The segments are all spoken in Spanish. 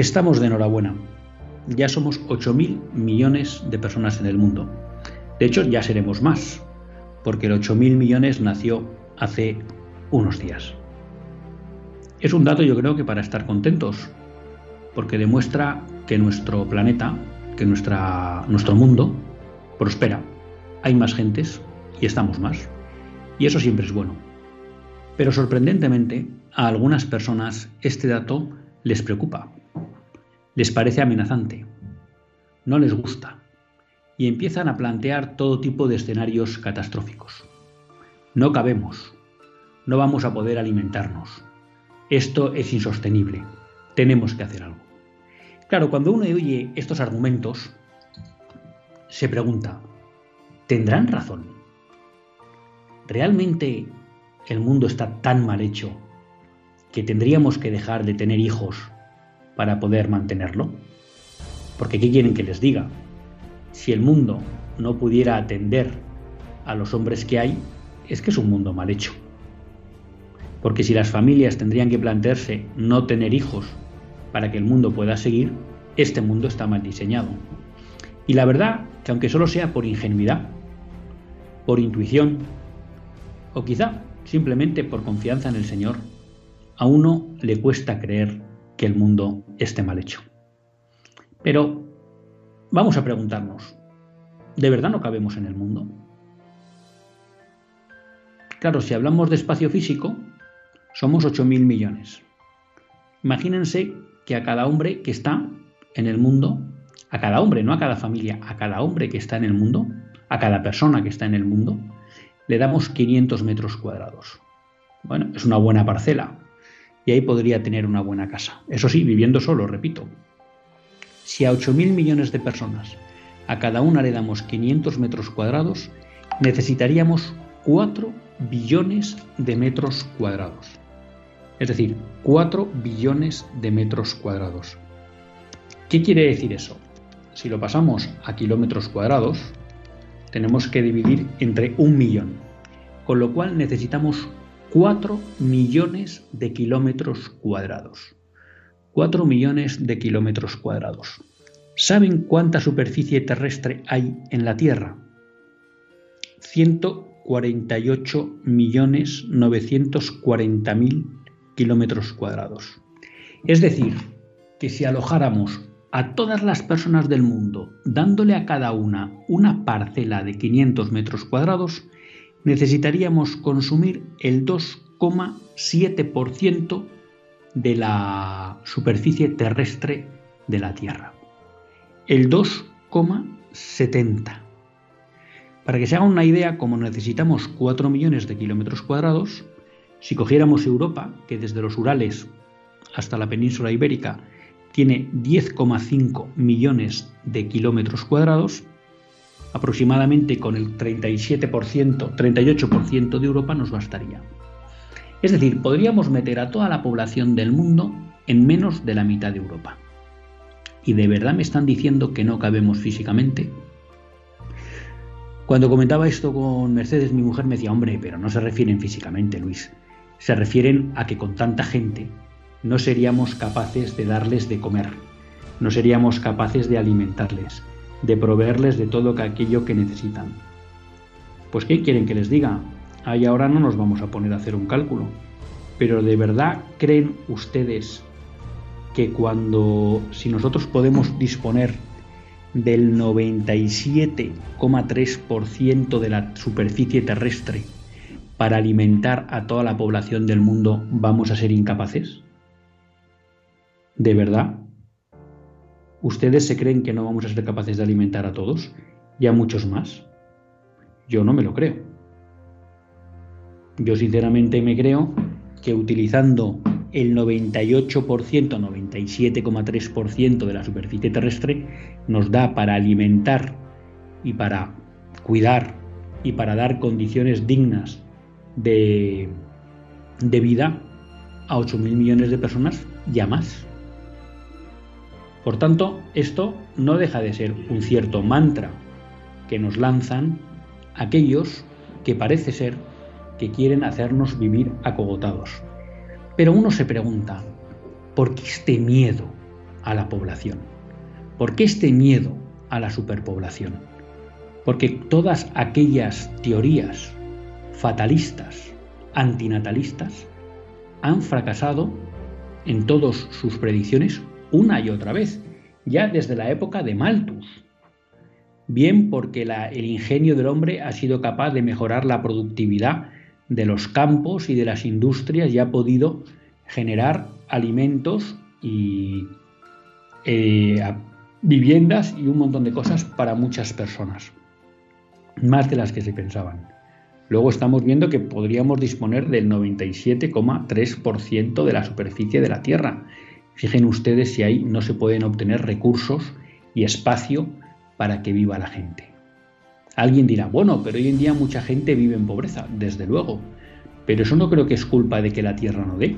Estamos de enhorabuena. Ya somos 8.000 millones de personas en el mundo. De hecho, ya seremos más, porque el 8.000 millones nació hace unos días. Es un dato yo creo que para estar contentos, porque demuestra que nuestro planeta, que nuestra, nuestro mundo prospera. Hay más gentes y estamos más. Y eso siempre es bueno. Pero sorprendentemente, a algunas personas este dato les preocupa les parece amenazante, no les gusta y empiezan a plantear todo tipo de escenarios catastróficos. No cabemos, no vamos a poder alimentarnos, esto es insostenible, tenemos que hacer algo. Claro, cuando uno oye estos argumentos, se pregunta, ¿tendrán razón? ¿Realmente el mundo está tan mal hecho que tendríamos que dejar de tener hijos para poder mantenerlo? Porque ¿qué quieren que les diga? Si el mundo no pudiera atender a los hombres que hay, es que es un mundo mal hecho. Porque si las familias tendrían que plantearse no tener hijos para que el mundo pueda seguir, este mundo está mal diseñado. Y la verdad que aunque solo sea por ingenuidad, por intuición, o quizá simplemente por confianza en el Señor, a uno le cuesta creer que el mundo esté mal hecho. Pero vamos a preguntarnos, ¿de verdad no cabemos en el mundo? Claro, si hablamos de espacio físico, somos 8.000 millones. Imagínense que a cada hombre que está en el mundo, a cada hombre, no a cada familia, a cada hombre que está en el mundo, a cada persona que está en el mundo, le damos 500 metros cuadrados. Bueno, es una buena parcela, y ahí podría tener una buena casa. Eso sí, viviendo solo, repito. Si a 8.000 millones de personas a cada una le damos 500 metros cuadrados, necesitaríamos 4 billones de metros cuadrados. Es decir, 4 billones de metros cuadrados. ¿Qué quiere decir eso? Si lo pasamos a kilómetros cuadrados, tenemos que dividir entre un millón, con lo cual necesitamos 4 millones de kilómetros cuadrados. 4 millones de kilómetros cuadrados. ¿Saben cuánta superficie terrestre hay en la Tierra? 148 millones 940 mil kilómetros cuadrados. Es decir, que si alojáramos a todas las personas del mundo dándole a cada una una parcela de 500 metros cuadrados, necesitaríamos consumir el 2,7% de la superficie terrestre de la Tierra. El 2,70. Para que se hagan una idea, como necesitamos 4 millones de kilómetros cuadrados, si cogiéramos Europa, que desde los Urales hasta la península ibérica tiene 10,5 millones de kilómetros cuadrados, aproximadamente con el 37%, 38% de Europa nos bastaría. Es decir, podríamos meter a toda la población del mundo en menos de la mitad de Europa. ¿Y de verdad me están diciendo que no cabemos físicamente? Cuando comentaba esto con Mercedes, mi mujer me decía, hombre, pero no se refieren físicamente, Luis. Se refieren a que con tanta gente no seríamos capaces de darles de comer, no seríamos capaces de alimentarles, de proveerles de todo aquello que necesitan. Pues ¿qué quieren que les diga? Ahí ahora no nos vamos a poner a hacer un cálculo. Pero ¿de verdad creen ustedes que cuando, si nosotros podemos disponer del 97,3% de la superficie terrestre para alimentar a toda la población del mundo, vamos a ser incapaces? ¿De verdad? ¿Ustedes se creen que no vamos a ser capaces de alimentar a todos y a muchos más? Yo no me lo creo. Yo sinceramente me creo que utilizando el 98%, 97,3% de la superficie terrestre nos da para alimentar y para cuidar y para dar condiciones dignas de, de vida a 8.000 millones de personas ya más. Por tanto, esto no deja de ser un cierto mantra que nos lanzan aquellos que parece ser que quieren hacernos vivir acogotados. Pero uno se pregunta, ¿por qué este miedo a la población? ¿Por qué este miedo a la superpoblación? Porque todas aquellas teorías fatalistas, antinatalistas, han fracasado en todas sus predicciones una y otra vez, ya desde la época de Malthus. Bien porque el ingenio del hombre ha sido capaz de mejorar la productividad de los campos y de las industrias y ha podido generar alimentos y eh, viviendas y un montón de cosas para muchas personas, más de las que se pensaban. Luego estamos viendo que podríamos disponer del 97,3% de la superficie de la Tierra Fijen ustedes si ahí no se pueden obtener recursos y espacio para que viva la gente. Alguien dirá, bueno, pero hoy en día mucha gente vive en pobreza, desde luego, pero eso no creo que es culpa de que la tierra no dé.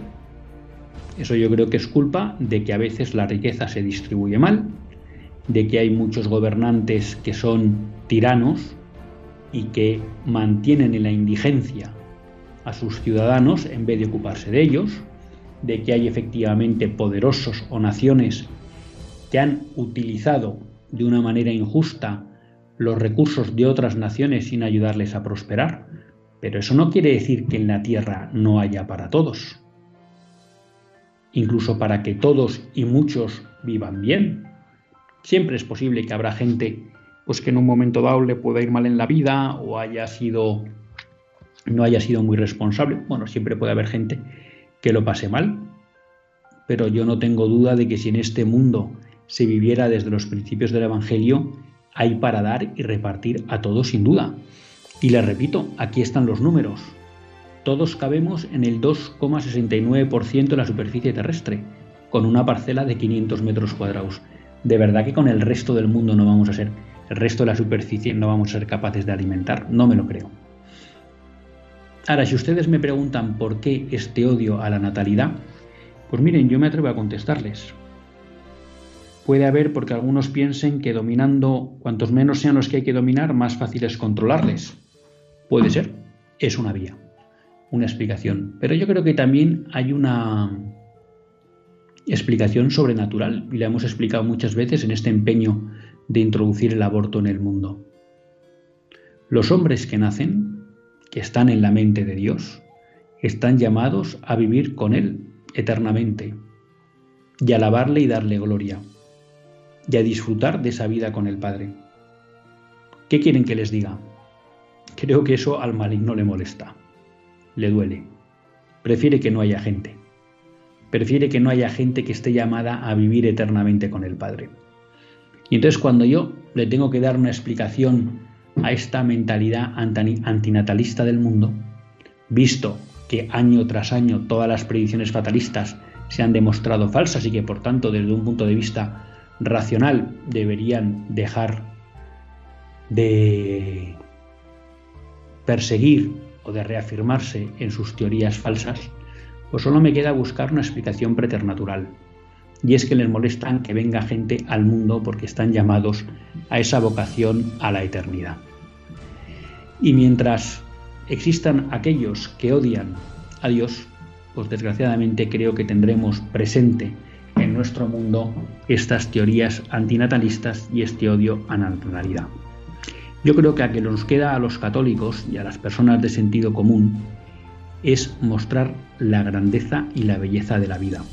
Eso yo creo que es culpa de que a veces la riqueza se distribuye mal, de que hay muchos gobernantes que son tiranos y que mantienen en la indigencia a sus ciudadanos en vez de ocuparse de ellos, de que hay efectivamente poderosos o naciones que han utilizado de una manera injusta los recursos de otras naciones sin ayudarles a prosperar, pero eso no quiere decir que en la tierra no haya para todos. Incluso para que todos y muchos vivan bien. Siempre es posible que habrá gente pues que en un momento dado le pueda ir mal en la vida o haya sido no haya sido muy responsable. Bueno, siempre puede haber gente que lo pase mal, pero yo no tengo duda de que si en este mundo se viviera desde los principios del Evangelio, hay para dar y repartir a todos sin duda. Y les repito, aquí están los números. Todos cabemos en el 2,69% de la superficie terrestre, con una parcela de 500 metros cuadrados. De verdad que con el resto del mundo no vamos a ser, el resto de la superficie no vamos a ser capaces de alimentar, no me lo creo. Ahora, si ustedes me preguntan por qué este odio a la natalidad, pues miren, yo me atrevo a contestarles. Puede haber porque algunos piensen que dominando, cuantos menos sean los que hay que dominar, más fácil es controlarles. Puede ser, es una vía, una explicación. Pero yo creo que también hay una explicación sobrenatural, y la hemos explicado muchas veces en este empeño de introducir el aborto en el mundo. Los hombres que nacen que están en la mente de Dios, están llamados a vivir con Él eternamente y alabarle y darle gloria y a disfrutar de esa vida con el Padre. ¿Qué quieren que les diga? Creo que eso al maligno le molesta, le duele. Prefiere que no haya gente. Prefiere que no haya gente que esté llamada a vivir eternamente con el Padre. Y entonces cuando yo le tengo que dar una explicación a esta mentalidad antinatalista del mundo, visto que año tras año todas las predicciones fatalistas se han demostrado falsas y que por tanto desde un punto de vista racional deberían dejar de perseguir o de reafirmarse en sus teorías falsas, pues solo me queda buscar una explicación preternatural. Y es que les molestan que venga gente al mundo porque están llamados a esa vocación a la eternidad. Y mientras existan aquellos que odian a Dios, pues desgraciadamente creo que tendremos presente en nuestro mundo estas teorías antinatalistas y este odio a la natalidad. Yo creo que a que nos queda a los católicos y a las personas de sentido común es mostrar la grandeza y la belleza de la vida,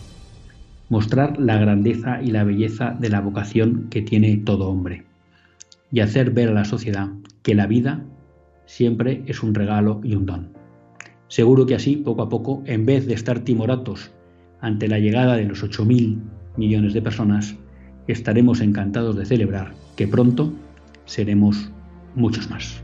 mostrar la grandeza y la belleza de la vocación que tiene todo hombre y hacer ver a la sociedad que la vida siempre es un regalo y un don. Seguro que así, poco a poco, en vez de estar timoratos ante la llegada de los 8.000 millones de personas, estaremos encantados de celebrar que pronto seremos muchos más.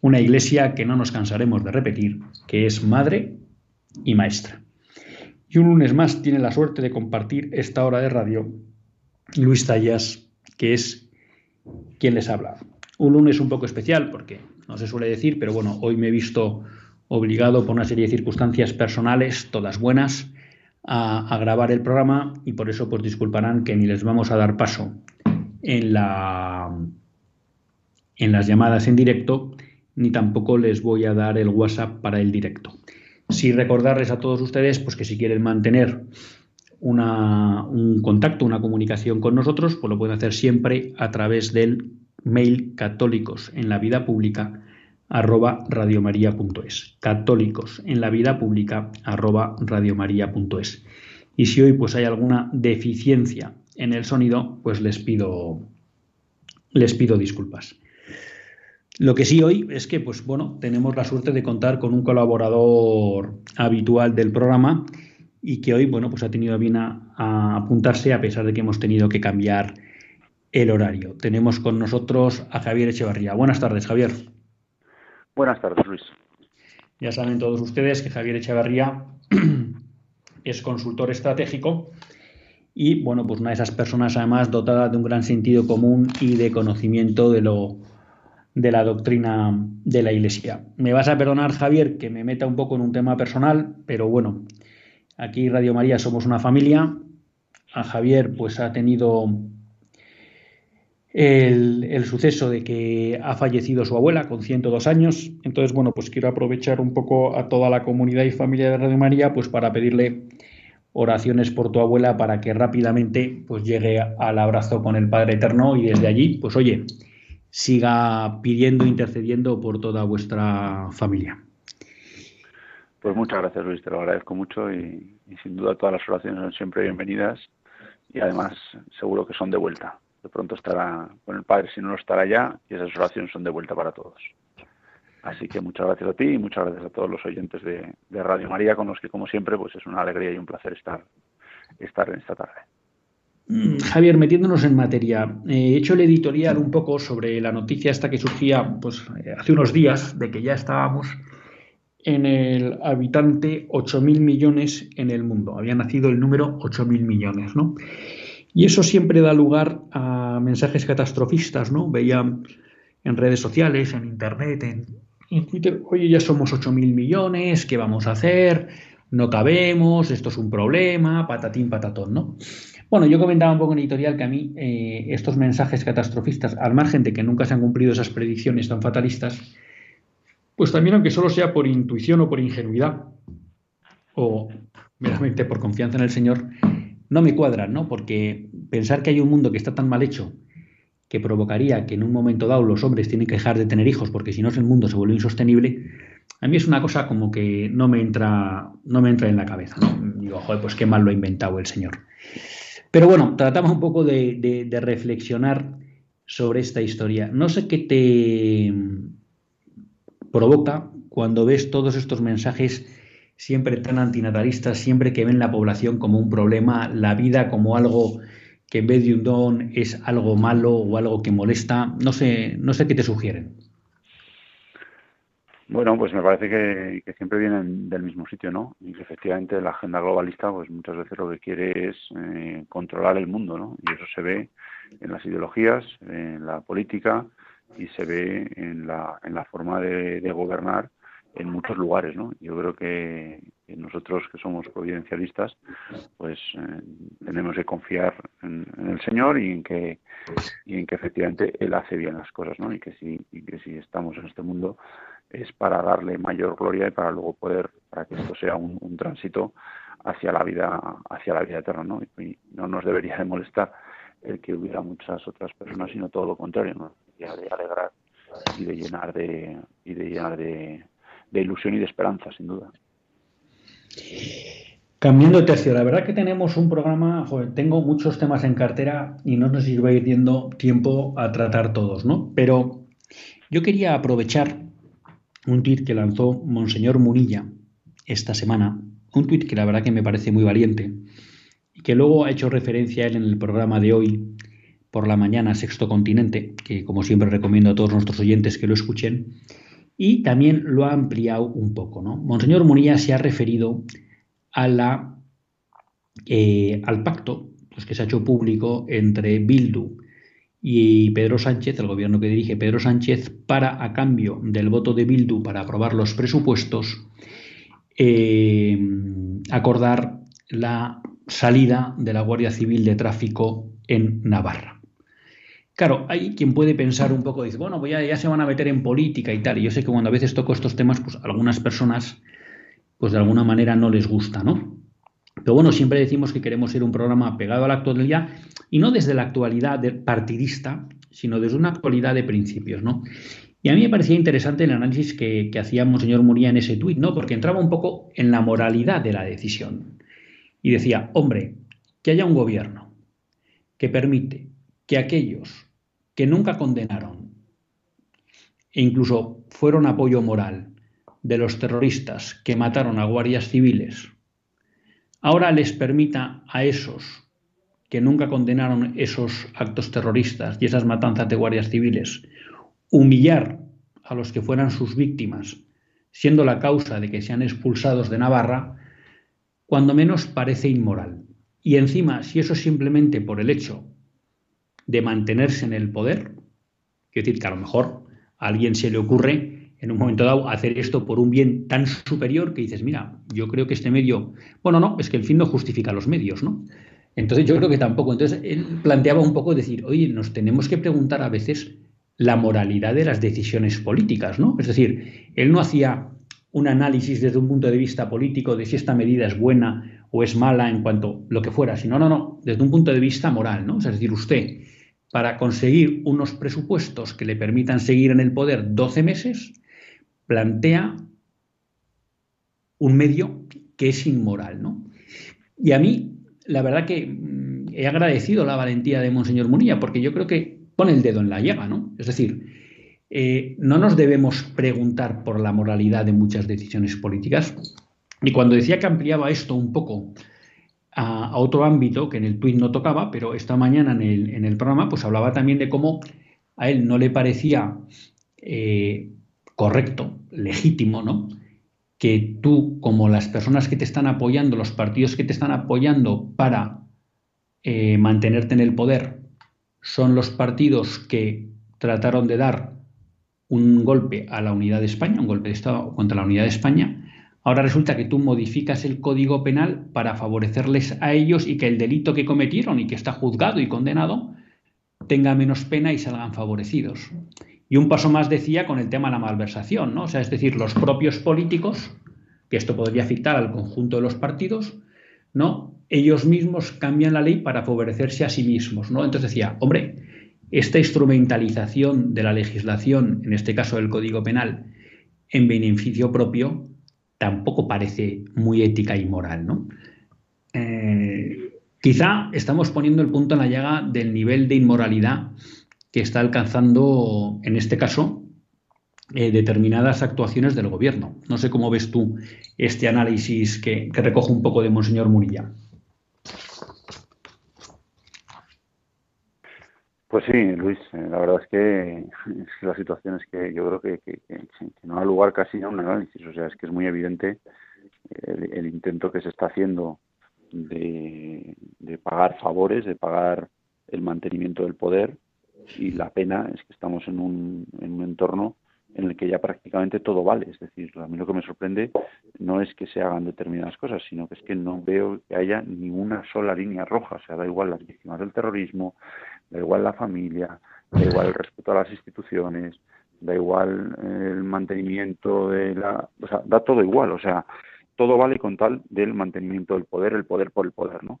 Una iglesia que no nos cansaremos de repetir, que es madre y maestra. Y un lunes más tiene la suerte de compartir esta hora de radio Luis Tallas, que es quien les habla. Un lunes un poco especial porque no se suele decir, pero bueno, hoy me he visto obligado por una serie de circunstancias personales, todas buenas, a, grabar el programa y por eso pues disculparán que ni les vamos a dar paso en, la, en las llamadas en directo ni tampoco les voy a dar el WhatsApp para el directo. Sí recordarles a todos ustedes pues que si quieren mantener un contacto, una comunicación con nosotros, pues lo pueden hacer siempre a través del mail católicos en la vida pública arroba radiomaria.es católicos en la vida pública arroba radiomaria.es y si hoy pues hay alguna deficiencia en el sonido pues les pido les pido disculpas lo que sí hoy es que, pues bueno, tenemos la suerte de contar con un colaborador habitual del programa y que hoy, bueno, pues ha tenido bien a, apuntarse a pesar de que hemos tenido que cambiar el horario. Tenemos con nosotros a Javier Echevarría. Buenas tardes, Javier. Buenas tardes, Luis. Ya saben todos ustedes que Javier Echevarría es consultor estratégico y, bueno, pues una de esas personas además dotada de un gran sentido común y de conocimiento de lo de la doctrina de la Iglesia. Me vas a perdonar, Javier, que me meta un poco en un tema personal, pero bueno, aquí Radio María somos una familia. A Javier pues ha tenido el, suceso de que ha fallecido su abuela con 102 años. Entonces, bueno, pues quiero aprovechar un poco a toda la comunidad y familia de Radio María pues para pedirle oraciones por tu abuela para que rápidamente pues llegue al abrazo con el Padre Eterno y desde allí, pues oye, siga pidiendo, intercediendo por toda vuestra familia. Pues muchas gracias Luis, te lo agradezco mucho y, sin duda todas las oraciones son siempre bienvenidas y además seguro que son de vuelta. De pronto estará con el Padre, si no lo estará ya, y esas oraciones son de vuelta para todos. Así que muchas gracias a ti y muchas gracias a todos los oyentes de, de Radio María, con los que como siempre pues es una alegría y un placer estar, estar en esta tarde. Mm, Javier, metiéndonos en materia, he hecho el editorial un poco sobre la noticia esta que surgía pues, eh, hace unos días de que ya estábamos en el habitante 8.000 millones en el mundo. Había nacido el número 8.000 millones, ¿no? Y eso siempre da lugar a mensajes catastrofistas, ¿no? Veía en redes sociales, en Internet, en, en Twitter, oye, ya somos 8.000 millones, ¿qué vamos a hacer? No cabemos, esto es un problema, patatín, patatón, ¿no? Bueno, yo comentaba un poco en editorial que a mí eh, estos mensajes catastrofistas, al margen de que nunca se han cumplido esas predicciones tan fatalistas, pues también aunque solo sea por intuición o por ingenuidad, o meramente por confianza en el Señor, no me cuadran, ¿no? Porque pensar que hay un mundo que está tan mal hecho que provocaría que en un momento dado los hombres tienen que dejar de tener hijos porque si no el mundo se vuelve insostenible, a mí es una cosa como que no me entra, no me entra en la cabeza. ¿no? Digo, joder, pues qué mal lo ha inventado el señor. Pero bueno, tratamos un poco de, reflexionar sobre esta historia. No sé qué te provoca cuando ves todos estos mensajes siempre tan antinatalistas, siempre que ven la población como un problema, la vida como algo que en vez de un don es algo malo o algo que molesta. No sé, no sé qué te sugieren. Bueno, pues me parece que, siempre vienen del mismo sitio, ¿no? Y que efectivamente la agenda globalista, pues muchas veces lo que quiere es eh, controlar el mundo, ¿no? Y eso se ve en las ideologías, en la política y se ve en la, en la forma de, gobernar en muchos lugares, ¿no? Yo creo que, nosotros que somos providencialistas, pues eh, tenemos que confiar en, el Señor y en que y en que efectivamente Él hace bien las cosas, ¿no? Y que si y que si estamos en este mundo es para darle mayor gloria y para luego poder, para que esto sea un, tránsito hacia la vida, hacia la vida eterna, ¿no? Y, no nos debería de molestar el que hubiera muchas otras personas, sino todo lo contrario, ¿no? de alegrar y de llenar de, y de llenar de, ilusión y de esperanza, sin duda. Cambiando de tercio, la verdad que tenemos un programa, joder, tengo muchos temas en cartera y no nos iba a ir dando tiempo a tratar todos, ¿no? Pero yo quería aprovechar un tuit que lanzó Monseñor Munilla esta semana, un tuit que la verdad que me parece muy valiente y que luego ha hecho referencia a él en el programa de hoy por la mañana Sexto Continente, que como siempre recomiendo a todos nuestros oyentes que lo escuchen, y también lo ha ampliado un poco. ¿no? Monseñor Munilla se ha referido a la, eh, al pacto pues, que se ha hecho público entre Bildu y Pedro Sánchez, el gobierno que dirige Pedro Sánchez, para, a cambio del voto de Bildu para aprobar los presupuestos, eh, acordar la salida de la Guardia Civil de Tráfico en Navarra. Claro, hay quien puede pensar un poco, dice, bueno, pues ya, ya, se van a meter en política y tal. Y yo sé que cuando a veces toco estos temas, pues algunas personas, pues de alguna manera no les gusta, ¿no? Pero bueno, siempre decimos que queremos ser un programa pegado a la actualidad y no desde la actualidad partidista, sino desde una actualidad de principios, ¿no? Y a mí me parecía interesante el análisis que, que hacía Monseñor Muría en ese tuit, ¿no? Porque entraba un poco en la moralidad de la decisión. Y decía, hombre, que haya un gobierno que permite que aquellos que nunca condenaron e incluso fueron apoyo moral de los terroristas que mataron a guardias civiles ahora les permita a esos que nunca condenaron esos actos terroristas y esas matanzas de guardias civiles, humillar a los que fueran sus víctimas, siendo la causa de que sean expulsados de Navarra, cuando menos parece inmoral. Y encima, si eso es simplemente por el hecho de mantenerse en el poder, quiero decir que a lo mejor a alguien se le ocurre en un momento dado hacer esto por un bien tan superior que dices, mira, yo creo que este medio, bueno, no, es que el fin no justifica los medios, ¿no? Entonces yo creo que tampoco. Entonces él planteaba un poco decir, oye, nos tenemos que preguntar a veces la moralidad de las decisiones políticas, ¿no? Es decir, él no hacía un análisis desde un punto de vista político de si esta medida es buena o es mala en cuanto lo que fuera, sino, no, no, desde un punto de vista moral, ¿no? Es decir, usted, para conseguir unos presupuestos que le permitan seguir en el poder 12 meses, plantea un medio que es inmoral, ¿no? Y a mí, la verdad que mm, he agradecido la valentía de Monseñor Munilla, porque yo creo que pone el dedo en la llaga, ¿no? Es decir, eh, no nos debemos preguntar por la moralidad de muchas decisiones políticas. Y cuando decía que ampliaba esto un poco a, otro ámbito que en el tuit no tocaba, pero esta mañana en el, programa, pues hablaba también de cómo a él no le parecía eh, correcto, legítimo, ¿no? Que tú, como las personas que te están apoyando, los partidos que te están apoyando para eh, mantenerte en el poder, son los partidos que trataron de dar un golpe a la unidad de España, un golpe de Estado contra la unidad de España, ahora resulta que tú modificas el código penal para favorecerles a ellos y que el delito que cometieron y que está juzgado y condenado tenga menos pena y salgan favorecidos. Y un paso más decía con el tema de la malversación, ¿no? O sea, es decir, los propios políticos, que esto podría afectar al conjunto de los partidos, ¿no? Ellos mismos cambian la ley para favorecerse a sí mismos, ¿no? Entonces decía, hombre, esta instrumentalización de la legislación, en este caso del Código Penal, en beneficio propio tampoco parece muy ética y moral, ¿no? Eh, quizá estamos poniendo el punto en la llaga del nivel de inmoralidad que está alcanzando, en este caso, eh, determinadas actuaciones del gobierno. No sé cómo ves tú este análisis que, que recoge un poco de Monseñor Murilla. Pues sí, Luis, eh, la verdad es que la situación es que yo creo que, no da lugar casi a un análisis, o sea, es que es muy evidente el, intento que se está haciendo de, pagar favores, de pagar el mantenimiento del poder y la pena es que estamos en un, en un entorno en el que ya prácticamente todo vale. Es decir, a mí lo que me sorprende no es que se hagan determinadas cosas, sino que es que no veo que haya ni una sola línea roja. O sea, da igual las víctimas del terrorismo, da igual la familia, da igual el respeto a las instituciones, da igual el mantenimiento de la... O sea, da todo igual. O sea, todo vale con tal del mantenimiento del poder, el poder por el poder, ¿no?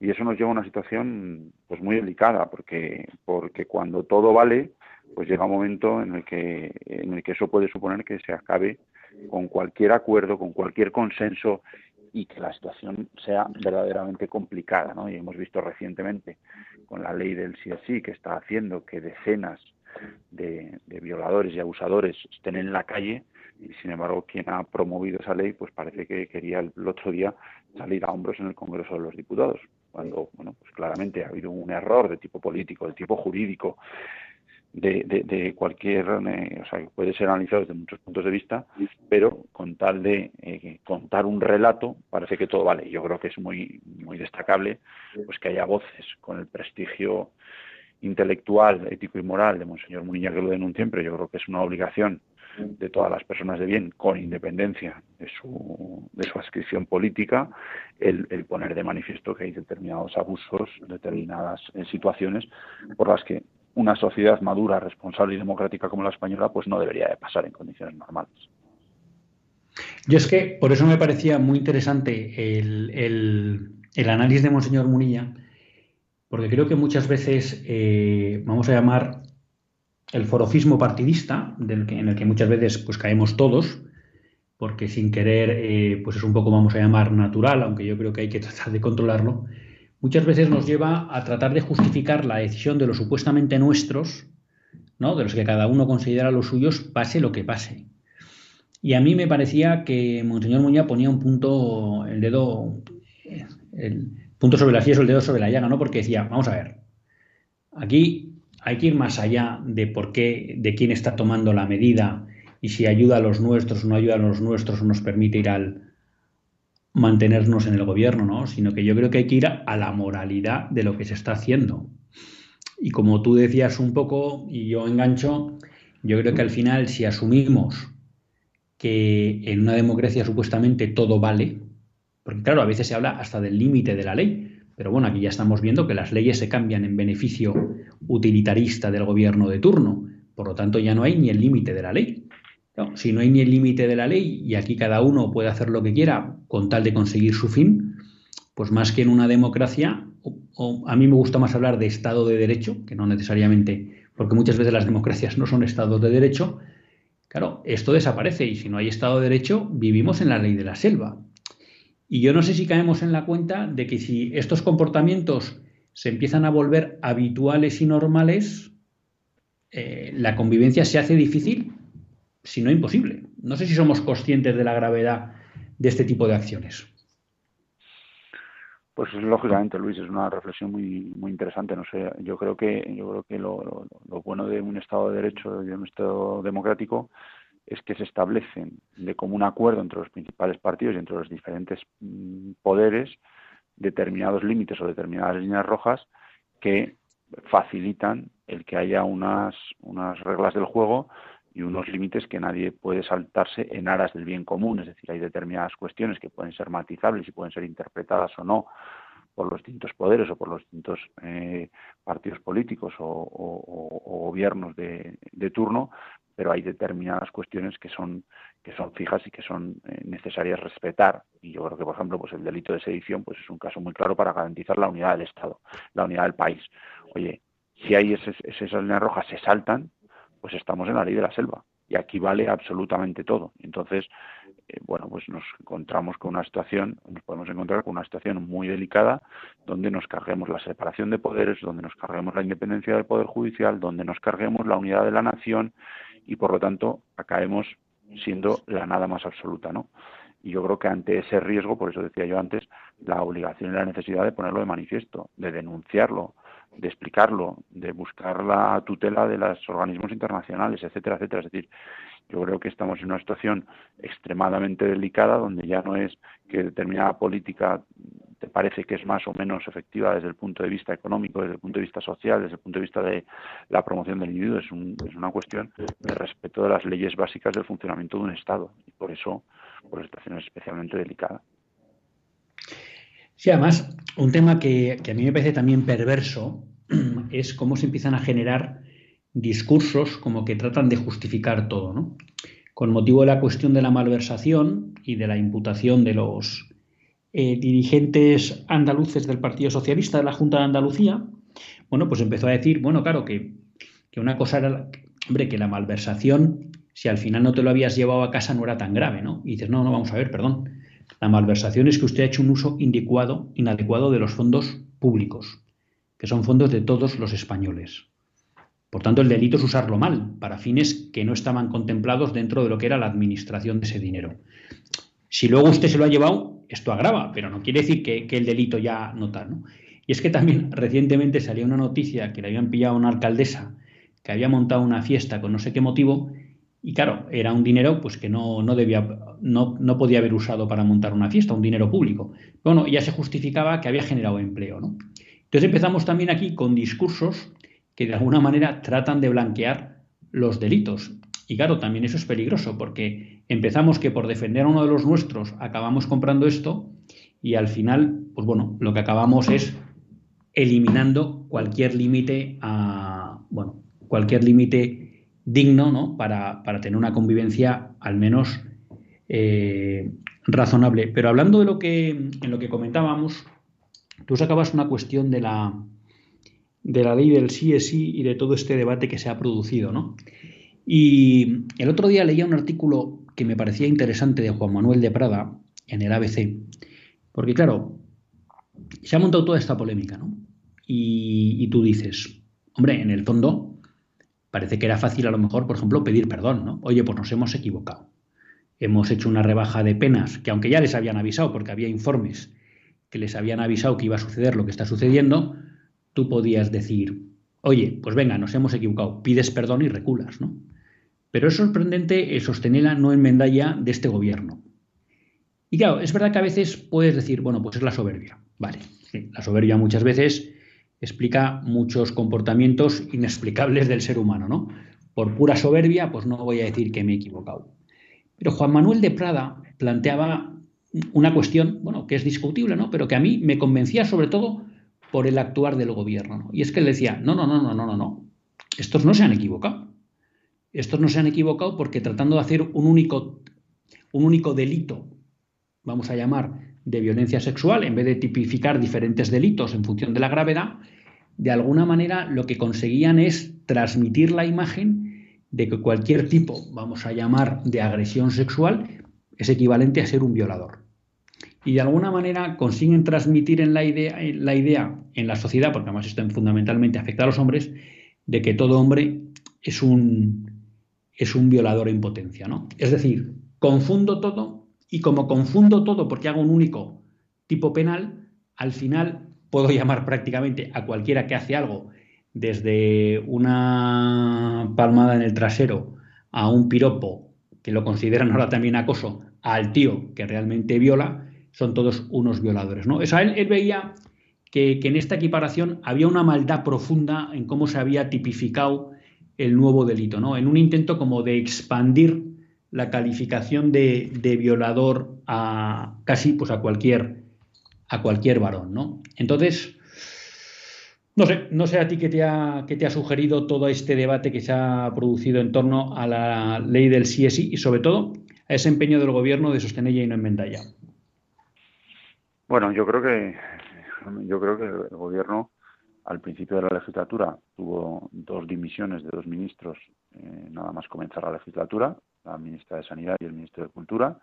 Y eso nos lleva a una situación pues muy delicada, porque, porque cuando todo vale, pues llega un momento en el que en el que eso puede suponer que se acabe con cualquier acuerdo, con cualquier consenso y que la situación sea verdaderamente complicada, ¿no? Y hemos visto recientemente con la ley del sí que está haciendo que decenas de, violadores y abusadores estén en la calle y sin embargo quien ha promovido esa ley pues parece que quería el, otro día salir a hombros en el Congreso de los Diputados cuando bueno pues claramente ha habido un error de tipo político de tipo jurídico de, de, cualquier, eh, o sea, puede ser analizado desde muchos puntos de vista, pero con tal de eh, contar un relato, parece que todo vale. Yo creo que es muy, muy destacable pues que haya voces con el prestigio intelectual, ético y moral de Monseñor Munilla que lo denuncien, pero yo creo que es una obligación de todas las personas de bien, con independencia de su, de su adscripción política, el, el poner de manifiesto que hay determinados abusos, determinadas eh, situaciones por las que una sociedad madura, responsable y democrática como la española, pues no debería de pasar en condiciones normales. Yo es que por eso me parecía muy interesante el, análisis de Monseñor Munilla, porque creo que muchas veces, eh, vamos a llamar, el forofismo partidista, del que, en el que muchas veces pues caemos todos, porque sin querer, eh, pues es un poco, vamos a llamar, natural, aunque yo creo que hay que tratar de controlarlo, muchas veces nos lleva a tratar de justificar la decisión de los supuestamente nuestros, ¿no? de los que cada uno considera los suyos, pase lo que pase. Y a mí me parecía que Monseñor Muñoz ponía un punto, el dedo, el punto sobre la silla el dedo sobre la llaga, ¿no? Porque decía, vamos a ver, aquí hay que ir más allá de por qué, de quién está tomando la medida y si ayuda a los nuestros o no ayuda a los nuestros o nos permite ir al, mantenernos en el gobierno, ¿no? Sino que yo creo que hay que ir a la moralidad de lo que se está haciendo. Y como tú decías un poco, y yo engancho, yo creo que al final si asumimos que en una democracia supuestamente todo vale, porque claro, a veces se habla hasta del límite de la ley, pero bueno, aquí ya estamos viendo que las leyes se cambian en beneficio utilitarista del gobierno de turno, por lo tanto ya no hay ni el límite de la ley. Si no hay ni el límite de la ley y aquí cada uno puede hacer lo que quiera con tal de conseguir su fin, pues más que en una democracia, o, a mí me gusta más hablar de Estado de Derecho, que no necesariamente, porque muchas veces las democracias no son Estados de Derecho, claro, esto desaparece y si no hay Estado de Derecho, vivimos en la ley de la selva. Y yo no sé si caemos en la cuenta de que si estos comportamientos se empiezan a volver habituales y normales, eh, la convivencia se hace difícil si no imposible. No sé si somos conscientes de la gravedad de este tipo de acciones. Pues lógicamente, Luis, es una reflexión muy muy interesante. No sé, yo creo que yo creo que lo, bueno de un Estado de Derecho de un Estado democrático es que se establecen de común acuerdo entre los principales partidos y entre los diferentes mm, poderes determinados límites o determinadas líneas rojas que facilitan el que haya unas unas reglas del juego y unos límites que nadie puede saltarse en aras del bien común. Es decir, hay determinadas cuestiones que pueden ser matizables y pueden ser interpretadas o no por los distintos poderes o por los distintos eh, partidos políticos o, gobiernos de, turno, pero hay determinadas cuestiones que son que son fijas y que son eh, necesarias respetar. Y yo creo que, por ejemplo, pues el delito de sedición pues es un caso muy claro para garantizar la unidad del Estado, la unidad del país. Oye, si hay esas líneas rojas se saltan, pues estamos en la ley de la selva. y aquí vale absolutamente todo. Entonces, eh, bueno, pues nos encontramos con una situación, nos podemos encontrar con una situación muy delicada donde nos carguemos la separación de poderes, donde nos carguemos la independencia del poder judicial, donde nos carguemos la unidad de la nación y por lo tanto acabemos siendo la nada más absoluta, ¿no? Y yo creo que ante ese riesgo, por eso decía yo antes, la obligación y la necesidad de ponerlo de manifiesto, de denunciarlo, de explicarlo, de buscar la tutela de los organismos internacionales, etcétera, etcétera. Es decir, yo creo que estamos en una situación extremadamente delicada donde ya no es que determinada política te parece que es más o menos efectiva desde el punto de vista económico, desde el punto de vista social, desde el punto de vista de la promoción del individuo, es, es una cuestión de respeto de las leyes básicas del funcionamiento de un Estado y por eso por la situación es especialmente delicada. Sí, además, un tema que, que a mí me parece también perverso es cómo se empiezan a generar discursos como que tratan de justificar todo, ¿no? Con motivo de la cuestión de la malversación y de la imputación de los eh, dirigentes andaluces del Partido Socialista de la Junta de Andalucía, bueno, pues empezó a decir, bueno, claro, que, que una cosa era, hombre, que la malversación, si al final no te lo habías llevado a casa, no era tan grave, ¿no? Y dices, no, no, vamos a ver, perdón. La malversación es que usted ha hecho un uso inadecuado, inadecuado de los fondos públicos, que son fondos de todos los españoles. Por tanto, el delito es usarlo mal, para fines que no estaban contemplados dentro de lo que era la administración de ese dinero. Si luego usted se lo ha llevado, esto agrava, pero no quiere decir que, el delito ya no tal. ¿no? Y es que también recientemente salió una noticia que le habían pillado a una alcaldesa que había montado una fiesta con no sé qué motivo, y claro, era un dinero pues que no, no podía haber usado para montar una fiesta, un dinero público. Bueno, ya se justificaba que había generado empleo, ¿no? Entonces empezamos también aquí con discursos que de alguna manera tratan de blanquear los delitos. Y claro, también eso es peligroso porque empezamos que por defender a uno de los nuestros acabamos comprando esto y al final, pues bueno, lo que acabamos es eliminando cualquier límite a, bueno, cualquier límite digno, ¿no? Para, tener una convivencia al menos eh, razonable. Pero hablando de lo que, en lo que comentábamos, tú sacabas una cuestión de la, de la ley del sí es sí y de todo este debate que se ha producido, ¿no? Y el otro día leía un artículo que me parecía interesante de Juan Manuel de Prada en el ABC, porque claro, se ha montado toda esta polémica, ¿no? Y, tú dices, hombre, en el fondo parece que era fácil a lo mejor, por ejemplo, pedir perdón, ¿no? Oye, pues nos hemos equivocado. Hemos hecho una rebaja de penas, que aunque ya les habían avisado, porque había informes que les habían avisado que iba a suceder lo que está sucediendo, tú podías decir, oye, pues venga, nos hemos equivocado, pides perdón y reculas, ¿no? Pero es sorprendente sostenerla no enmendalla de este gobierno. Y claro, es verdad que a veces puedes decir, bueno, pues es la soberbia. Vale, la soberbia muchas veces explica muchos comportamientos inexplicables del ser humano, ¿no? Por pura soberbia, pues no voy a decir que me he equivocado. Pero Juan Manuel de Prada planteaba una cuestión, bueno, que es discutible, ¿no? Pero que a mí me convencía sobre todo por el actuar del gobierno. Y es que él decía, no, no, no, no, no, no, no. Estos no se han equivocado. Estos no se han equivocado porque tratando de hacer un único, un único delito, vamos a llamar, de violencia sexual, en vez de tipificar diferentes delitos en función de la gravedad, de alguna manera lo que conseguían es transmitir la imagen de que cualquier tipo, vamos a llamar, de agresión sexual es equivalente a ser un violador y de alguna manera consiguen transmitir en la idea, la idea en la sociedad, porque además esto fundamentalmente afecta a los hombres, de que todo hombre es un, es un violador en potencia. ¿no? Es decir, confundo todo y como confundo todo porque hago un único tipo penal, al final puedo llamar prácticamente a cualquiera que hace algo, desde una palmada en el trasero a un piropo, que lo consideran ahora también acoso, al tío que realmente viola, son todos unos violadores. ¿no? él, veía que, en esta equiparación había una maldad profunda en cómo se había tipificado el nuevo delito, ¿no? en un intento como de expandir la calificación de, violador a casi pues a cualquier a cualquier varón, ¿no? Entonces, no sé, no sé a ti qué te ha, qué te ha sugerido todo este debate que se ha producido en torno a la ley del CSI y sobre todo a ese empeño del gobierno de sostenerla y no enmendarla. Bueno, yo creo que yo creo que el gobierno al principio de la legislatura tuvo dos dimisiones de dos ministros, eh, nada más comenzar la legislatura, la ministra de Sanidad y el ministro de Cultura,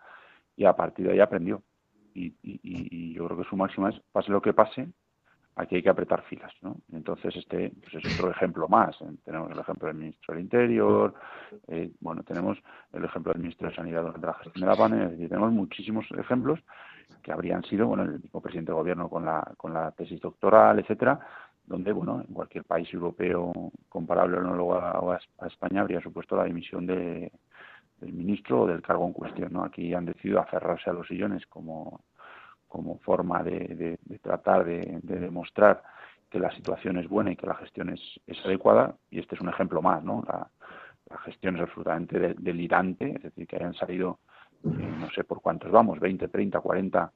y a partir de ahí aprendió. Y, yo creo que su máxima es, pase lo que pase, aquí hay que apretar filas, ¿no? Entonces este pues es otro ejemplo más. Tenemos el ejemplo del ministro del Interior, eh, bueno, tenemos el ejemplo del ministro de Sanidad durante la gestión de la pandemia, es decir, tenemos muchísimos ejemplos que habrían sido, bueno, el mismo presidente de gobierno con la, con la tesis doctoral, etcétera, donde, bueno, en cualquier país europeo comparable no a, a España habría supuesto la dimisión de, del ministro o del cargo en cuestión, ¿no? Aquí han decidido aferrarse a los sillones como como forma de, tratar de, demostrar que la situación es buena y que la gestión es, adecuada, y este es un ejemplo más, ¿no? La, gestión es absolutamente delirante, es decir, que hayan salido, eh, no sé por cuántos vamos, 20, 30, 40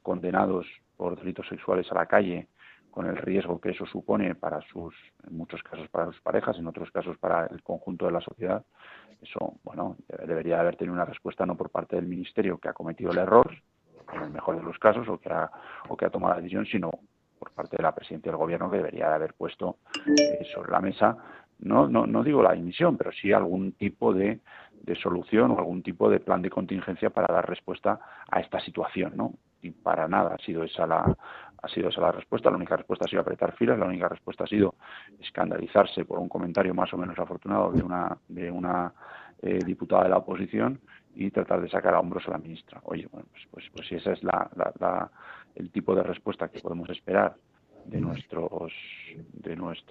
condenados por delitos sexuales a la calle, con el riesgo que eso supone para sus, en muchos casos para sus parejas, en otros casos para el conjunto de la sociedad, eso, bueno, debería haber tenido una respuesta no por parte del Ministerio que ha cometido el error, en el mejor de los casos, o que ha, o que ha tomado la decisión, sino por parte de la presidenta del gobierno que debería de haber puesto eh, sobre la mesa, no, no, no digo la dimisión, pero sí algún tipo de, de solución o algún tipo de plan de contingencia para dar respuesta a esta situación, ¿no? Y para nada ha sido esa la, ha sido esa la respuesta. La única respuesta ha sido apretar filas, la única respuesta ha sido escandalizarse por un comentario más o menos afortunado de una, de una eh, diputada de la oposición y tratar de sacar a hombros a la ministra. Oye, bueno, pues, pues, pues si ese es la, la, el tipo de respuesta que podemos esperar de nuestros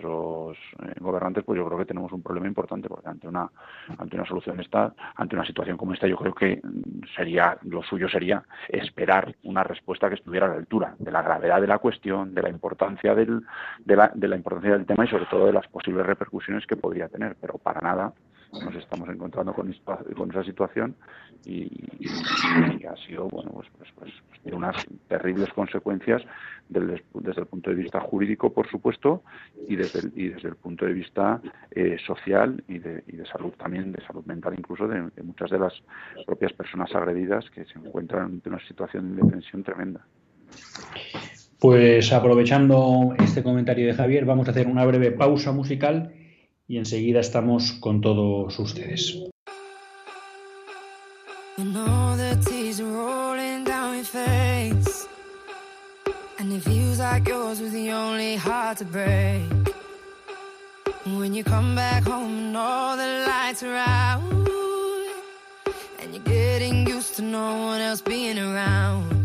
nuestros eh, gobernantes pues yo creo que tenemos un problema importante porque ante una ante una solución esta ante una situación como esta yo creo que sería lo suyo sería esperar una respuesta que estuviera a la altura de la gravedad de la cuestión de la importancia del de la, de la importancia del tema y sobre todo de las posibles repercusiones que podría tener pero para nada nos estamos encontrando con, esa situación y, ha sido, bueno, pues, pues, pues, pues, tiene unas terribles consecuencias desde, el punto de vista jurídico, por supuesto, y desde el, punto de vista eh, social y de, y de, salud también, de salud mental incluso, de, muchas de las propias personas agredidas que se encuentran en una situación de tensión tremenda. Pues aprovechando este comentario de Javier, vamos a hacer una breve pausa musical y enseguida estamos con todos ustedes. When you come back home and all the lights are out, and you're getting used to no one else being around.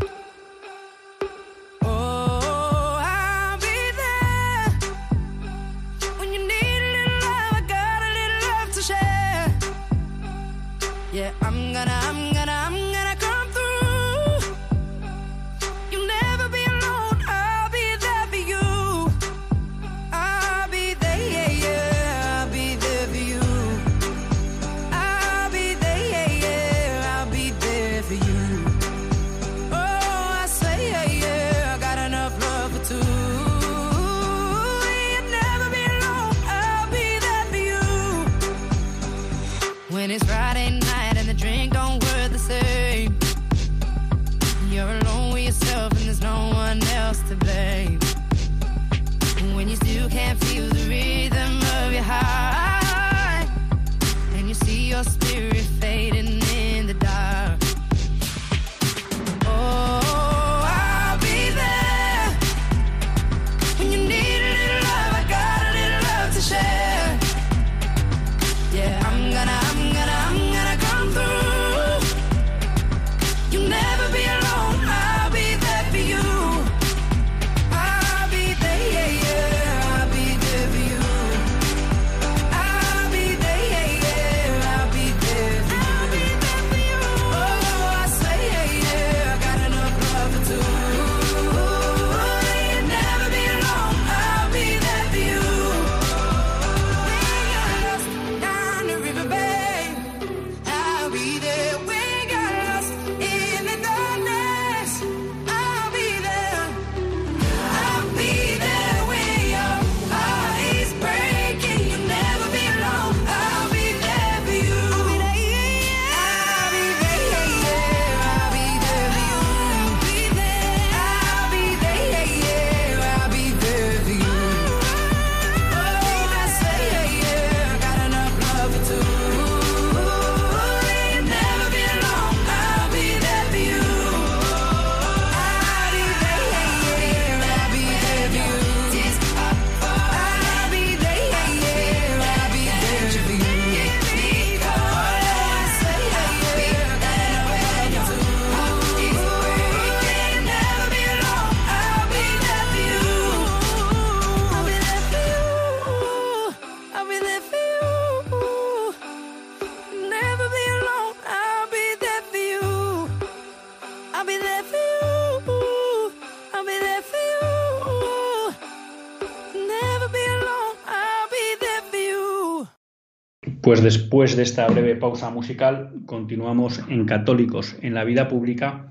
Pues después de esta breve pausa musical, continuamos en Católicos en la vida pública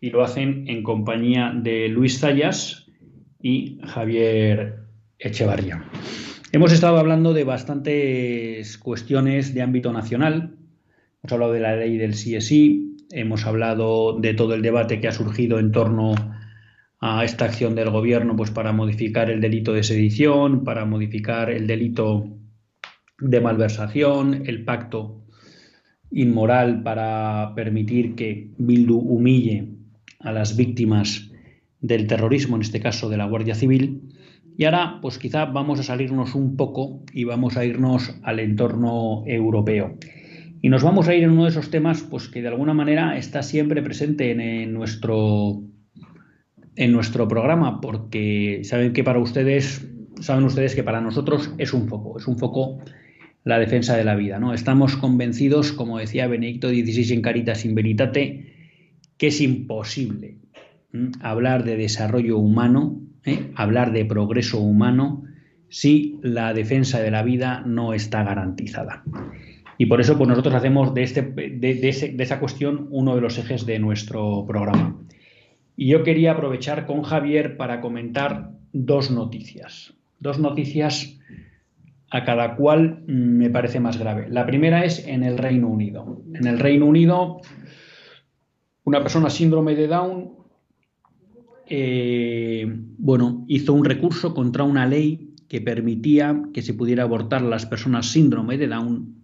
y lo hacen en compañía de Luis Zayas y Javier Echevarría. Hemos estado hablando de bastantes cuestiones de ámbito nacional. Hemos hablado de la ley del CSI, hemos hablado de todo el debate que ha surgido en torno a esta acción del gobierno pues para modificar el delito de sedición, para modificar el delito de malversación, el pacto inmoral para permitir que Bildu humille a las víctimas del terrorismo, en este caso de la Guardia Civil. Y ahora, pues quizá vamos a salirnos un poco y vamos a irnos al entorno europeo. Y nos vamos a ir en uno de esos temas, pues que de alguna manera está siempre presente en, nuestro en nuestro programa, porque saben que para ustedes, saben ustedes que para nosotros es un foco, es un foco la defensa de la vida. ¿no? Estamos convencidos, como decía Benedicto XVI en Caritas in Veritate, que es imposible hablar de desarrollo humano, ¿eh? hablar de progreso humano, si la defensa de la vida no está garantizada. Y por eso pues nosotros hacemos de, este, de, esa cuestión uno de los ejes de nuestro programa. Y yo quería aprovechar con Javier para comentar dos noticias. Dos noticias a cada cual me parece más grave. La primera es en el Reino Unido. En el Reino Unido, una persona síndrome de Down, eh, bueno, hizo un recurso contra una ley que permitía que se pudiera abortar a las personas síndrome de Down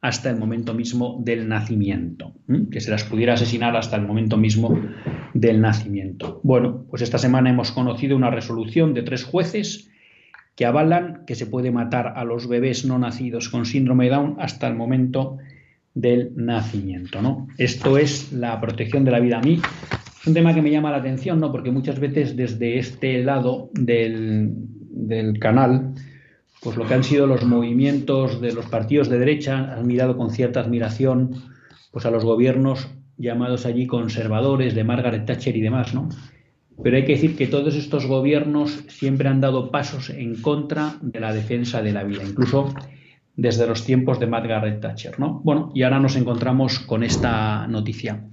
hasta el momento mismo del nacimiento, que se las pudiera asesinar hasta el momento mismo del nacimiento. Bueno, pues esta semana hemos conocido una resolución de tres jueces que avalan que se puede matar a los bebés no nacidos con síndrome de Down hasta el momento del nacimiento. ¿no? Esto es la protección de la vida. A mí es un tema que me llama la atención, ¿no? porque muchas veces desde este lado del, del canal, pues lo que han sido los movimientos de los partidos de derecha han mirado con cierta admiración pues a los gobiernos llamados allí conservadores de Margaret Thatcher y demás, ¿no? Pero hay que decir que todos estos gobiernos siempre han dado pasos en contra de la defensa de la vida, incluso desde los tiempos de Margaret Thatcher. ¿no? Bueno, y ahora nos encontramos con esta noticia.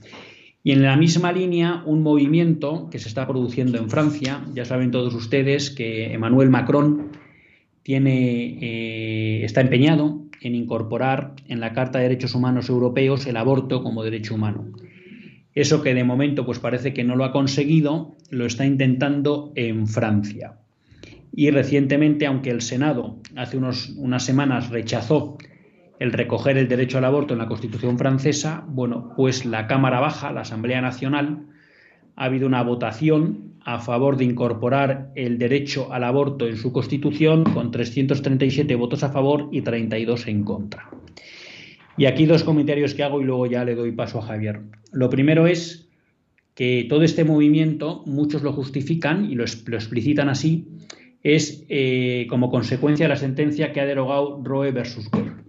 Y en la misma línea, un movimiento que se está produciendo en Francia, ya saben todos ustedes que Emmanuel Macron tiene, eh, está empeñado en incorporar en la Carta de Derechos Humanos Europeos el aborto como derecho humano. Eso que de momento pues parece que no lo ha conseguido, lo está intentando en Francia. Y recientemente, aunque el Senado hace unas semanas rechazó el recoger el derecho al aborto en la Constitución francesa, bueno, pues la Cámara Baja, la Asamblea Nacional, ha habido una votación a favor de incorporar el derecho al aborto en su Constitución con 337 votos a favor y 32 en contra. Y aquí dos comentarios que hago y luego ya le doy paso a Javier. Lo primero es que todo este movimiento, muchos lo justifican y lo, explicitan así, es eh, como consecuencia de la sentencia que ha derogado Roe versus Gore.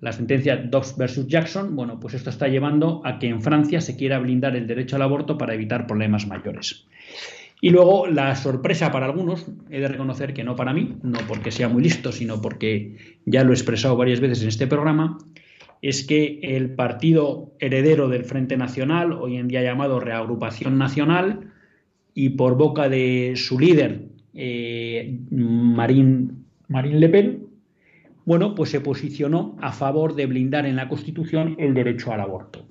La sentencia Dobbs versus Jackson, bueno, pues esto está llevando a que en Francia se quiera blindar el derecho al aborto para evitar problemas mayores. Y luego la sorpresa para algunos, he de reconocer que no para mí, no porque sea muy listo, sino porque ya lo he expresado varias veces en este programa, es que el partido heredero del Frente Nacional, hoy en día llamado Reagrupación Nacional, y por boca de su líder, eh, Marine, Le Pen, bueno, pues se posicionó a favor de blindar en la Constitución el derecho al aborto.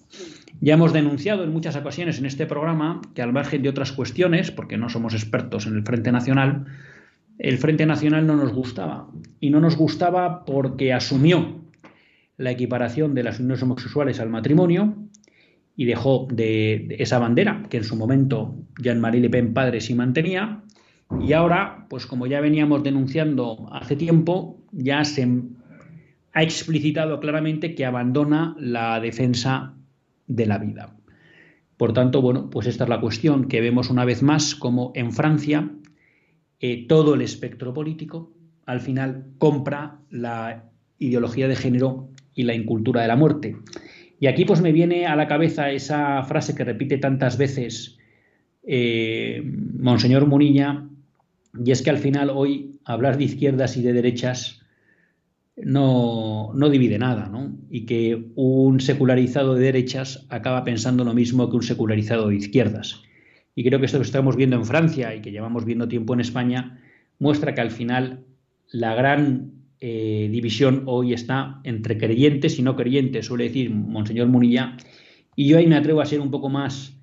Ya hemos denunciado en muchas ocasiones en este programa que al margen de otras cuestiones, porque no somos expertos en el Frente Nacional, el Frente Nacional no nos gustaba. Y no nos gustaba porque asumió la equiparación de las uniones homosexuales al matrimonio y dejó de, esa bandera que en su momento Jean-Marie Le Pen padre sí mantenía y ahora, pues como ya veníamos denunciando hace tiempo, ya se ha explicitado claramente que abandona la defensa de la vida. Por tanto, bueno, pues esta es la cuestión que vemos una vez más como en Francia eh, todo el espectro político al final compra la ideología de género y la incultura de la muerte. Y aquí pues me viene a la cabeza esa frase que repite tantas veces eh, Monseñor Munilla, y es que al final hoy hablar de izquierdas y de derechas no, no divide nada, ¿no? Y que un secularizado de derechas acaba pensando lo mismo que un secularizado de izquierdas. Y creo que esto que estamos viendo en Francia y que llevamos viendo tiempo en España muestra que al final la gran eh, división hoy está entre creyentes y no creyentes, suele decir Monseñor Munilla, y yo ahí me atrevo a ser un poco más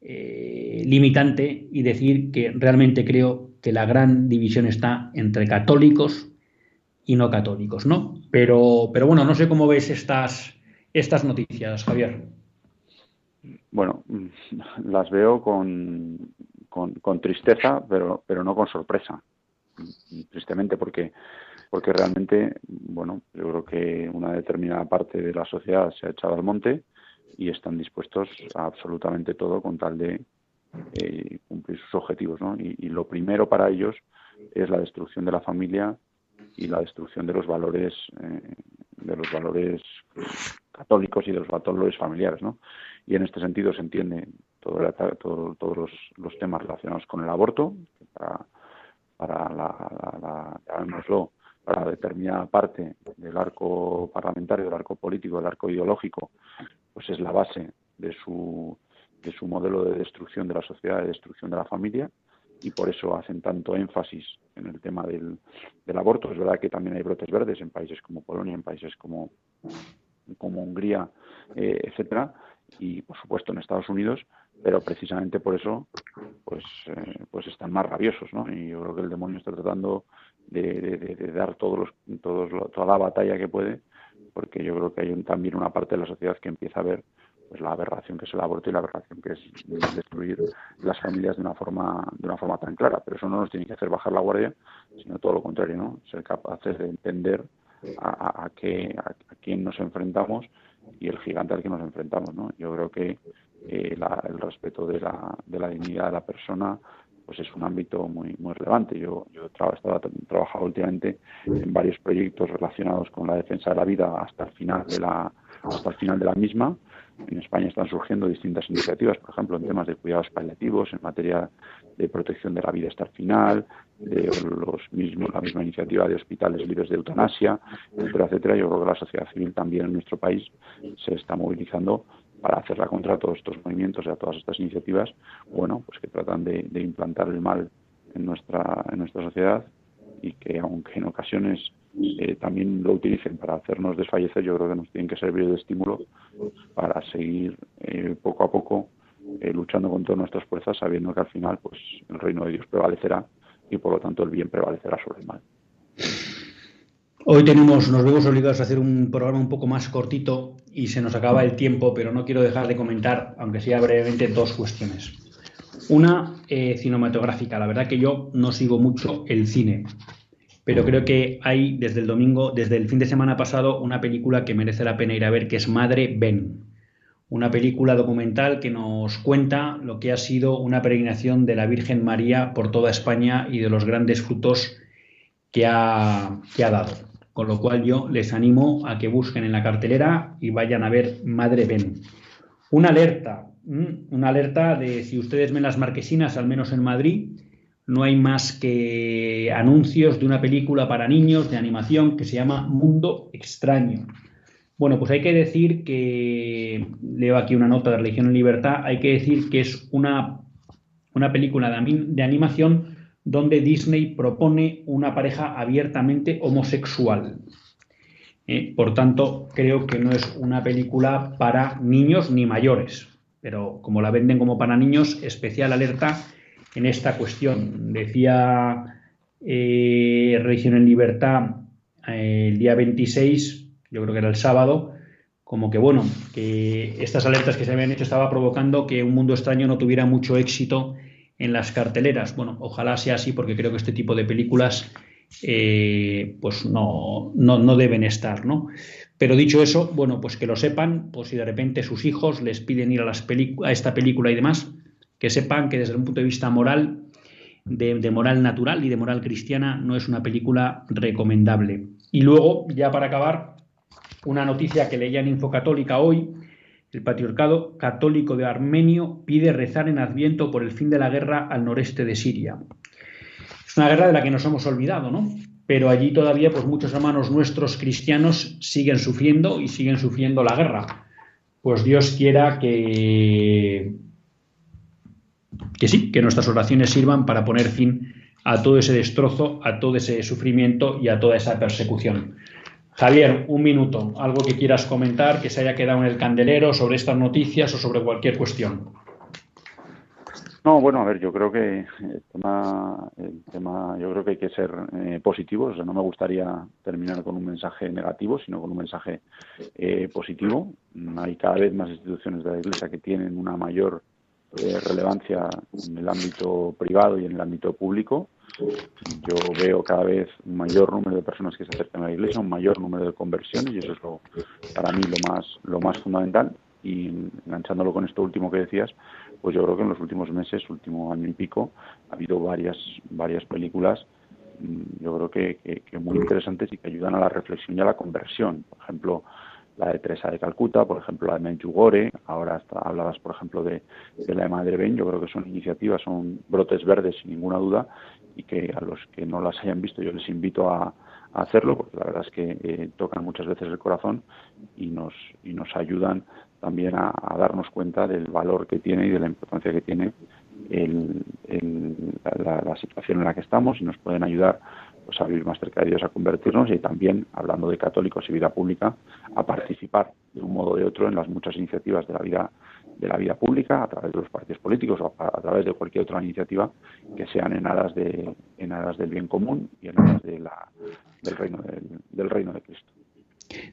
eh, limitante y decir que realmente creo que la gran división está entre católicos y no católicos, ¿no? Pero, pero bueno, no sé cómo ves estas, estas noticias, Javier. Bueno, las veo con, con, tristeza, pero, pero no con sorpresa. Tristemente, porque, porque realmente, bueno, yo creo que una determinada parte de la sociedad se ha echado al monte y están dispuestos a absolutamente todo con tal de eh, cumplir sus objetivos, ¿no? Y, lo primero para ellos es la destrucción de la familia y la destrucción de los valores eh, de los valores católicos y de los valores familiares ¿no? y en este sentido se entiende todo, todos los, los, temas relacionados con el aborto para para la, para determinada parte del arco parlamentario del arco político del arco ideológico pues es la base de su de su modelo de destrucción de la sociedad de destrucción de la familia y por eso hacen tanto énfasis en el tema del, aborto. Es verdad que también hay brotes verdes en países como Polonia, en países como, como Hungría, eh, etcétera, y por supuesto en Estados Unidos, pero precisamente por eso pues eh, pues están más rabiosos, ¿no? Y yo creo que el demonio está tratando de, dar todos los, todos, toda la batalla que puede, porque yo creo que hay también una parte de la sociedad que empieza a ver pues la aberración que es el aborto y la aberración que es destruir las familias de una forma de una forma tan clara. Pero eso no nos tiene que hacer bajar la guardia sino todo lo contrario no ser capaces de entender a, a, qué, a, quién nos enfrentamos y el gigante al que nos enfrentamos no yo creo que eh, el respeto de la, de la dignidad de la persona pues es un ámbito muy muy relevante. Yo, yo he trabajado últimamente en varios proyectos relacionados con la defensa de la vida hasta el final de la hasta el final de la misma en España están surgiendo distintas iniciativas, por ejemplo, en temas de cuidados paliativos, en materia de protección de la vida hasta el final, de los mismos, la misma iniciativa de hospitales libres de eutanasia, etcétera, etcétera. Yo creo que la sociedad civil también en nuestro país se está movilizando para hacerla contra todos estos movimientos y a todas estas iniciativas, bueno, pues que tratan de, implantar el mal en nuestra, en nuestra sociedad y que aunque en ocasiones eh, también lo utilicen para hacernos desfallecer, yo creo que nos tienen que servir de estímulo para seguir eh, poco a poco eh, luchando con todas nuestras fuerzas, sabiendo que al final pues el reino de Dios prevalecerá y por lo tanto el bien prevalecerá sobre el mal. Hoy tenemos, nos vemos obligados a hacer un programa un poco más cortito y se nos acaba el tiempo, pero no quiero dejar de comentar, aunque sea brevemente, dos cuestiones. Una eh, cinematográfica. La verdad que yo no sigo mucho el cine, pero creo que hay desde el domingo, desde el fin de semana pasado, una película que merece la pena ir a ver, que es Madre Ben. Una película documental que nos cuenta lo que ha sido una peregrinación de la Virgen María por toda España y de los grandes frutos que ha, que ha dado. Con lo cual yo les animo a que busquen en la cartelera y vayan a ver Madre Ben. Una alerta, una alerta de si ustedes ven las marquesinas, al menos en Madrid, no hay más que anuncios de una película para niños de animación que se llama Mundo Extraño. Bueno, pues hay que decir que, leo aquí una nota de Religión en Libertad, hay que decir que es una, una película de, de animación donde Disney propone una pareja abiertamente homosexual. Eh, por tanto, creo que no es una película para niños ni mayores, pero como la venden como para niños, especial alerta en esta cuestión. Decía eh, Religión en Libertad eh, el día 26, yo creo que era el sábado, como que bueno, que estas alertas que se habían hecho estaba provocando que un mundo extraño no tuviera mucho éxito en las carteleras. Bueno, ojalá sea así porque creo que este tipo de películas eh, pues no, no, no, deben estar, ¿no? Pero dicho eso, bueno, pues que lo sepan, pues si de repente sus hijos les piden ir a, las a esta película y demás, que sepan que desde un punto de vista moral, de, moral natural y de moral cristiana, no es una película recomendable. Y luego, ya para acabar, una noticia que leía en Infocatólica hoy, el patriarcado católico de Armenio pide rezar en Adviento por el fin de la guerra al noreste de Siria. Es una guerra de la que nos hemos olvidado, ¿no? pero allí todavía pues muchos hermanos nuestros cristianos siguen sufriendo y siguen sufriendo la guerra. Pues Dios quiera que que sí, que nuestras oraciones sirvan para poner fin a todo ese destrozo, a todo ese sufrimiento y a toda esa persecución. Javier, un minuto, algo que quieras comentar, que se haya quedado en el candelero sobre estas noticias o sobre cualquier cuestión. No, bueno, a ver, yo creo que el tema, el tema yo creo que hay que ser eh, positivos. no me gustaría terminar con un mensaje negativo, sino con un mensaje eh, positivo. Hay cada vez más instituciones de la Iglesia que tienen una mayor eh, relevancia en el ámbito privado y en el ámbito público. Yo veo cada vez un mayor número de personas que se acercan a la iglesia, un mayor número de conversiones y eso es lo, para mí lo más, lo más fundamental. Y enganchándolo con esto último que decías, pues yo creo que en los últimos meses, último año y pico, ha habido varias, varias películas mm, yo creo que, que, muy interesantes y que ayudan a la reflexión y a la conversión. Por ejemplo, la de Teresa de Calcuta, por ejemplo, la de Menchugore, ahora hablabas, por ejemplo, de, la de Madre Ben, yo creo que son iniciativas, son brotes verdes sin ninguna duda y que a los que no las hayan visto yo les invito a, hacerlo, porque la verdad es que eh, tocan muchas veces el corazón y nos, y nos ayudan también a, darnos cuenta del valor que tiene y de la importancia que tiene el, la, la, situación en la que estamos y nos pueden ayudar pues a vivir más cerca de Dios, a convertirnos y también, hablando de católicos y vida pública, a participar de un modo o de otro en las muchas iniciativas de la vida de la vida pública a través de los partidos políticos o a, través de cualquier otra iniciativa que sean en aras de en aras del bien común y en aras de la, del reino del, reino de Cristo.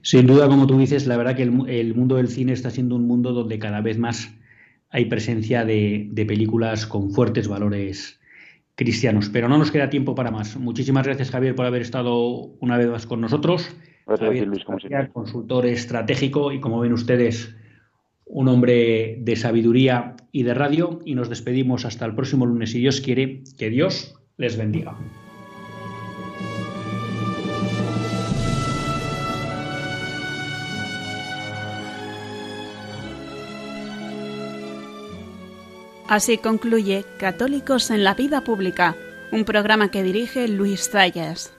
Sin duda, como tú dices, la verdad que el, mundo del cine está siendo un mundo donde cada vez más hay presencia de, de películas con fuertes valores cristianos. Pero no nos queda tiempo para más. Muchísimas gracias, Javier, por haber estado una vez más con nosotros. Gracias, Javier, Luis, como consultor estratégico y, como ven ustedes, un hombre de sabiduría y de radio. Y nos despedimos hasta el próximo lunes, si Dios quiere. Que Dios les bendiga. Así concluye Católicos en la Vida Pública, un programa que dirige Luis Zayas.